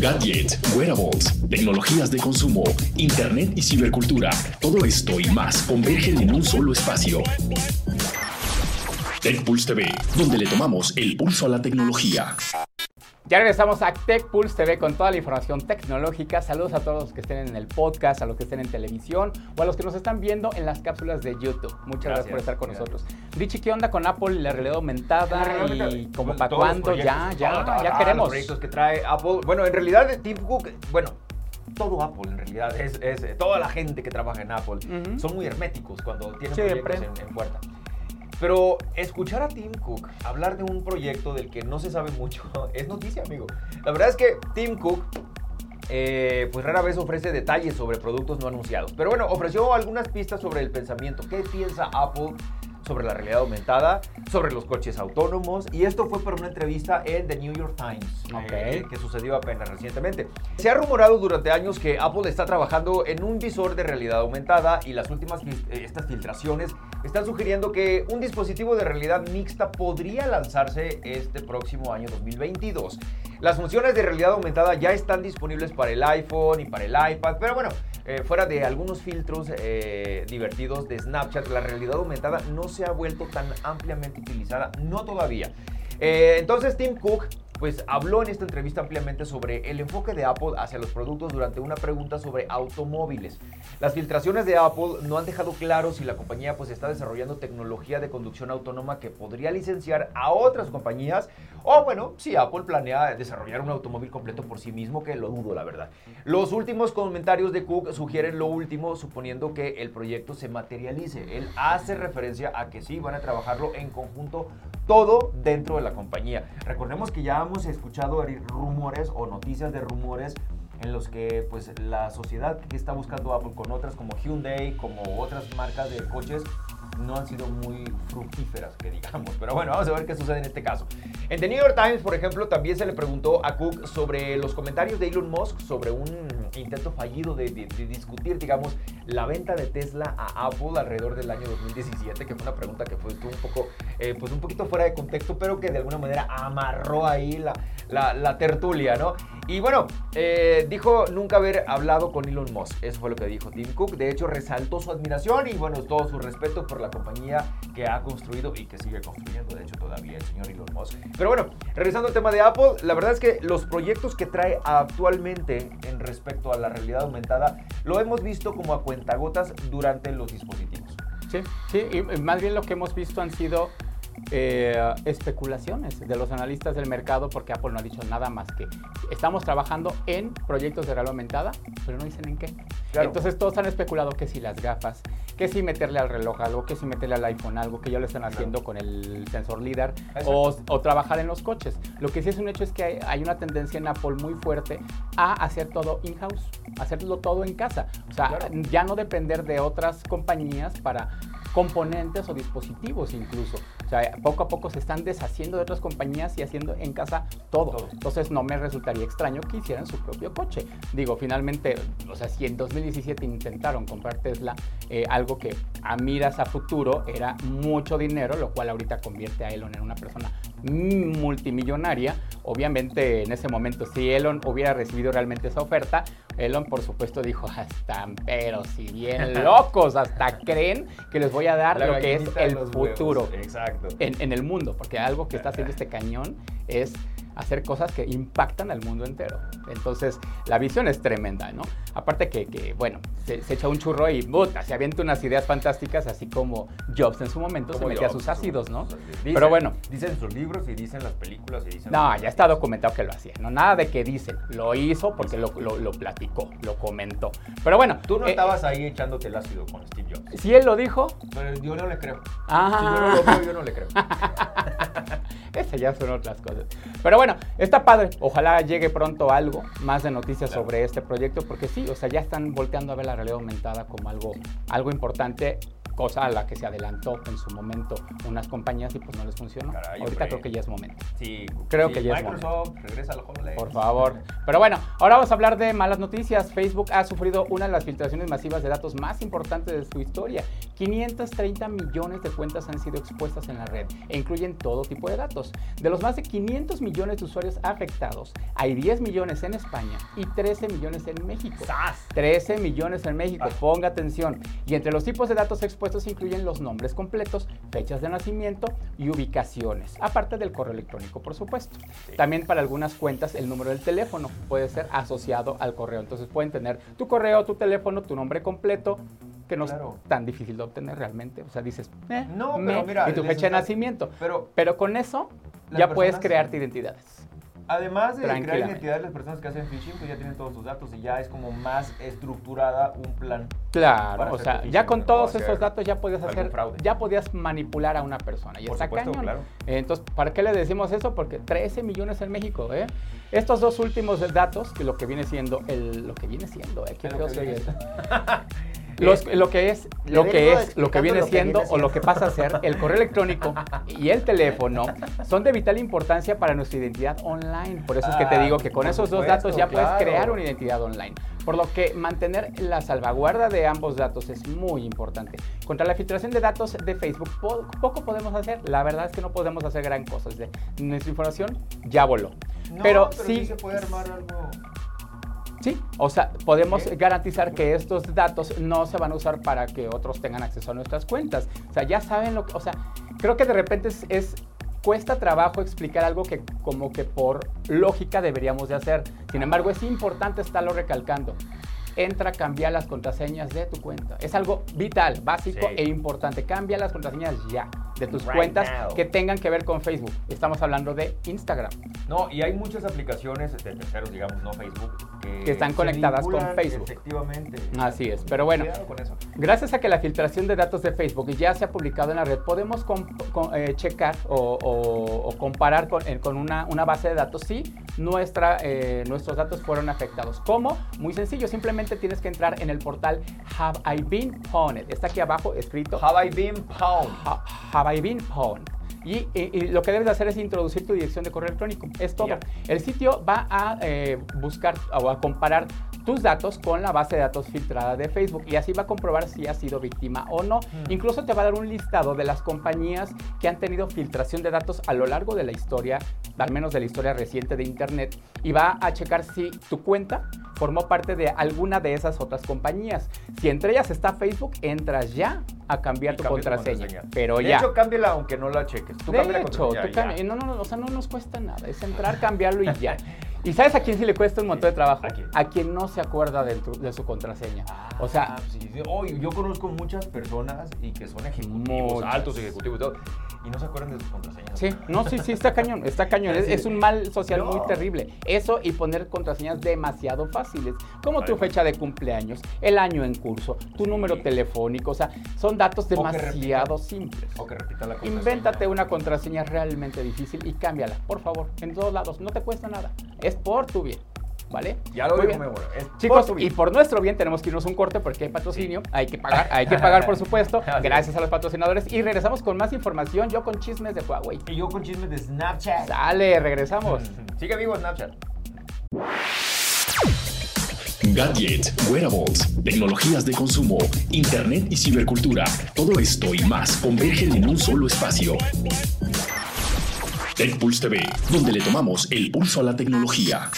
Gadgets, wearables, tecnologías de consumo, internet y cibercultura. Todo esto y más convergen en un solo espacio. TechPulse TV, donde le tomamos el pulso a la tecnología. Ya regresamos a TechPulse TV con toda la información tecnológica. Saludos a todos los que estén en el podcast, a los que estén en televisión o a los que nos están viendo en las cápsulas de YouTube. Muchas gracias, por estar con nosotros. Richie, ¿qué onda con Apple y la realidad aumentada? y como para cuándo ya, ya, ya queremos. Los proyectos que trae Apple. Bueno, en realidad Tim Cook, bueno, todo Apple en realidad, es, es toda la gente que trabaja en Apple, son muy herméticos cuando tienen proyectos en, en puerta. Pero escuchar a Tim Cook hablar de un proyecto del que no se sabe mucho es noticia, amigo. La verdad es que Tim Cook eh, pues rara vez ofrece detalles sobre productos no anunciados. Pero bueno, ofreció algunas pistas sobre el pensamiento. ¿Qué piensa Apple sobre la realidad aumentada, sobre los coches autónomos. Y esto fue por una entrevista en The New York Times, eh, que sucedió apenas recientemente. Se ha rumorado durante años que Apple está trabajando en un visor de realidad aumentada y las últimas eh, estas filtraciones están sugiriendo que un dispositivo de realidad mixta podría lanzarse este próximo año 2022. Las funciones de realidad aumentada ya están disponibles para el iPhone y para el iPad, pero bueno, eh, fuera de algunos filtros eh, divertidos de Snapchat, la realidad aumentada no se ha vuelto tan ampliamente utilizada, no todavía. Eh, entonces Tim Cook pues habló en esta entrevista ampliamente sobre el enfoque de Apple hacia los productos durante una pregunta sobre automóviles. Las filtraciones de Apple no han dejado claro si la compañía pues está desarrollando tecnología de conducción autónoma que podría licenciar a otras compañías o bueno, si Apple planea desarrollar un automóvil completo por sí mismo, que lo dudo la verdad. Los últimos comentarios de Cook sugieren lo último, suponiendo que el proyecto se materialice. Él hace referencia a que sí, van a trabajarlo en conjunto todo dentro de la compañía. Recordemos que ya hemos escuchado rumores o noticias de rumores en los que pues la sociedad que está buscando Apple con otras como Hyundai, como otras marcas de coches, no han sido muy fructíferas, que digamos. Pero bueno, vamos a ver qué sucede en este caso. En The New York Times, por ejemplo, también se le preguntó a Cook sobre los comentarios de Elon Musk sobre un intento fallido de, discutir, digamos, la venta de Tesla a Apple alrededor del año 2017, que fue una pregunta que fue un poco, eh, pues un poquito fuera de contexto, pero que de alguna manera amarró ahí la, la, tertulia, ¿no? Y bueno, eh, dijo nunca haber hablado con Elon Musk. Eso fue lo que dijo Tim Cook. De hecho, resaltó su admiración y bueno, todo su respeto por la compañía que ha construido y que sigue construyendo, de hecho, todavía el señor Elon Musk. Pero bueno, regresando al tema de Apple, la verdad es que los proyectos que trae actualmente en respecto a la realidad aumentada, lo hemos visto como a cuentagotas durante los dispositivos. Sí, sí, y más bien lo que hemos visto han sido eh, especulaciones de los analistas del mercado porque Apple no ha dicho nada más que estamos trabajando en proyectos de realidad aumentada, pero no dicen en qué. Entonces todos han especulado que si las gafas, que si meterle al reloj algo, que si meterle al iPhone algo, que ya lo están haciendo con el sensor LIDAR o, trabajar en los coches. Lo que sí es un hecho es que hay, una tendencia en Apple muy fuerte a hacer todo in-house, hacerlo todo en casa. O sea, ya no depender de otras compañías para componentes o dispositivos incluso. O sea, poco a poco se están deshaciendo de otras compañías y haciendo en casa todo. Entonces no me resultaría extraño que hicieran su propio coche. Digo, finalmente, o sea, si en 2017 intentaron comprar Tesla, eh, algo que a miras a futuro era mucho dinero, lo cual ahorita convierte a Elon en una persona multimillonaria, obviamente en ese momento si Elon hubiera recibido realmente esa oferta, Elon por supuesto dijo, hasta, pero si bien locos, hasta creen que les voy a dar lo que es el futuro En, en el mundo, porque algo que está haciendo este cañón es hacer cosas que impactan al mundo entero. Entonces, la visión es tremenda, ¿no? Aparte que, bueno, se, echa un churro y puta, se avienta unas ideas fantásticas, así como Jobs en su momento se metía sus ácidos, ¿no? Pero bueno. Dicen sus libros y dicen las películas y dicen... No, ya está documentado que lo hacía, ¿no? Nada de que dicen, lo hizo porque lo, lo, platicó, lo comentó. Pero bueno... Tú no eh, estabas ahí echándote el ácido con Steve Jobs. Si él lo dijo... Pero yo no le creo. Ah. Si yo no lo creo, yo no le creo. Esas ya son otras cosas. Pero bueno, está padre. Ojalá llegue pronto algo, más de noticias sobre este proyecto, porque sí, o sea, ya están volteando a ver la realidad aumentada como algo, algo importante cosa a la que se adelantó en su momento unas compañías y pues no les funcionó. Ahorita creo que ya es momento. Sí, creo que ya es momento. regresa al Por favor. Pero bueno, ahora vamos a hablar de malas noticias. Facebook ha sufrido una de las filtraciones masivas de datos más importantes de su historia. 530 millones de cuentas han sido expuestas en la red e incluyen todo tipo de datos. De los más de 500 millones de usuarios afectados, hay 10 millones en España y 13 millones en México. 13 millones en México, ah. ponga atención. Y entre los tipos de datos expuestos incluyen los nombres completos, fechas de nacimiento y ubicaciones, aparte del correo electrónico, por supuesto. También para algunas cuentas el número del teléfono puede ser asociado al correo. Entonces pueden tener tu correo, tu teléfono, tu nombre completo, que no es tan difícil de obtener realmente. O sea, dices, eh, no, pero mira, y tu fecha de nacimiento. Pero, pero con eso ya puedes crearte identidades. Además de crear identidad de las personas que hacen phishing, pues ya tienen todos sus datos y ya es como más estructurada un plan. Claro, o sea, ya con todos esos datos ya podías hacer, ya podías manipular a una persona. Y está cañón. Entonces, ¿para qué le decimos eso? Porque 13 millones en México, ¿eh? Estos dos últimos datos, que lo que viene siendo, el, lo que viene siendo, ¿eh? ¿Qué lo que es, lo que es, lo que viene siendo o lo que pasa a ser el correo electrónico y el teléfono son de vital importancia para nuestra identidad online. Por eso es que te ah, digo que con esos dos datos ya puedes crear una identidad online. Por lo que mantener la salvaguarda de ambos datos es muy importante. Contra la filtración de datos de Facebook poco podemos hacer. La verdad es que no podemos hacer gran cosa. Nuestra información ya voló. pero, sí, se puede armar algo Sí, o sea, podemos garantizar que estos datos no se van a usar para que otros tengan acceso a nuestras cuentas. O sea, ya saben lo que, o sea, creo que de repente es, cuesta trabajo explicar algo que como que por lógica deberíamos de hacer. Sin embargo, es importante estarlo recalcando entra, cambia las contraseñas de tu cuenta. Es algo vital, básico e importante. Cambia las contraseñas ya de tus cuentas que tengan que ver con Facebook. Estamos hablando de Instagram. No, y hay muchas aplicaciones de terceros, digamos, no Facebook, que, están conectadas con Facebook. Efectivamente. Así es, pero bueno, gracias a que la filtración de datos de Facebook ya se ha publicado en la red, podemos eh, checar o, comparar con, eh, con una, una, base de datos si nuestra, eh, nuestros datos fueron afectados. ¿Cómo? Muy sencillo, simplemente tienes que entrar en el portal Have I Been Pwned. Está aquí abajo escrito. Have I Been Pwned. have I Been Pwned. Y, lo que debes hacer es introducir tu dirección de correo electrónico. Es todo. El sitio va a eh, buscar o a comparar tus datos con la base de datos filtrada de Facebook y así va a comprobar si has sido víctima o no. Mm. Incluso te va a dar un listado de las compañías que han tenido filtración de datos a lo largo de la historia, al menos de la historia reciente de Internet, y va a checar si tu cuenta formó parte de alguna de esas otras compañías. Si entre ellas está Facebook, entras ya a cambiar tu contraseña, Pero de ya. De hecho, cámbiala aunque no la cheques. Tú de hecho, tú no, no, o sea, no nos cuesta nada. Es entrar, cambiarlo y ya. ¿Y sabes a quién sí le cuesta un montón de trabajo? ¿A quién? no se acuerda de, su contraseña. o sea, ah, sí, yo conozco muchas personas y que son ejecutivos, altos ejecutivos y todo, y no se acuerdan de sus contraseñas. Sí, no, sí, sí, está cañón, está cañón. Es, un mal social muy terrible. Eso y poner contraseñas demasiado fáciles, como tu fecha de cumpleaños, el año en curso, tu número telefónico, o sea, son datos demasiado simples. O que repitan la contraseña. Invéntate una contraseña realmente difícil y cámbiala, por favor, en todos lados, no te cuesta nada. Es por tu bien. ¿Vale? Ya lo digo, Chicos, y por nuestro bien tenemos que irnos un corte porque hay patrocinio, hay que pagar, hay que pagar por supuesto. Gracias a los patrocinadores y regresamos con más información, yo con chismes de Huawei. Y yo con chismes de Snapchat. Sale, regresamos. Sigue vivo Snapchat. Gadgets, wearables, tecnologías de consumo, internet y cibercultura. Todo esto y más convergen en un solo espacio. TechPulse TV, donde le tomamos el pulso a la tecnología.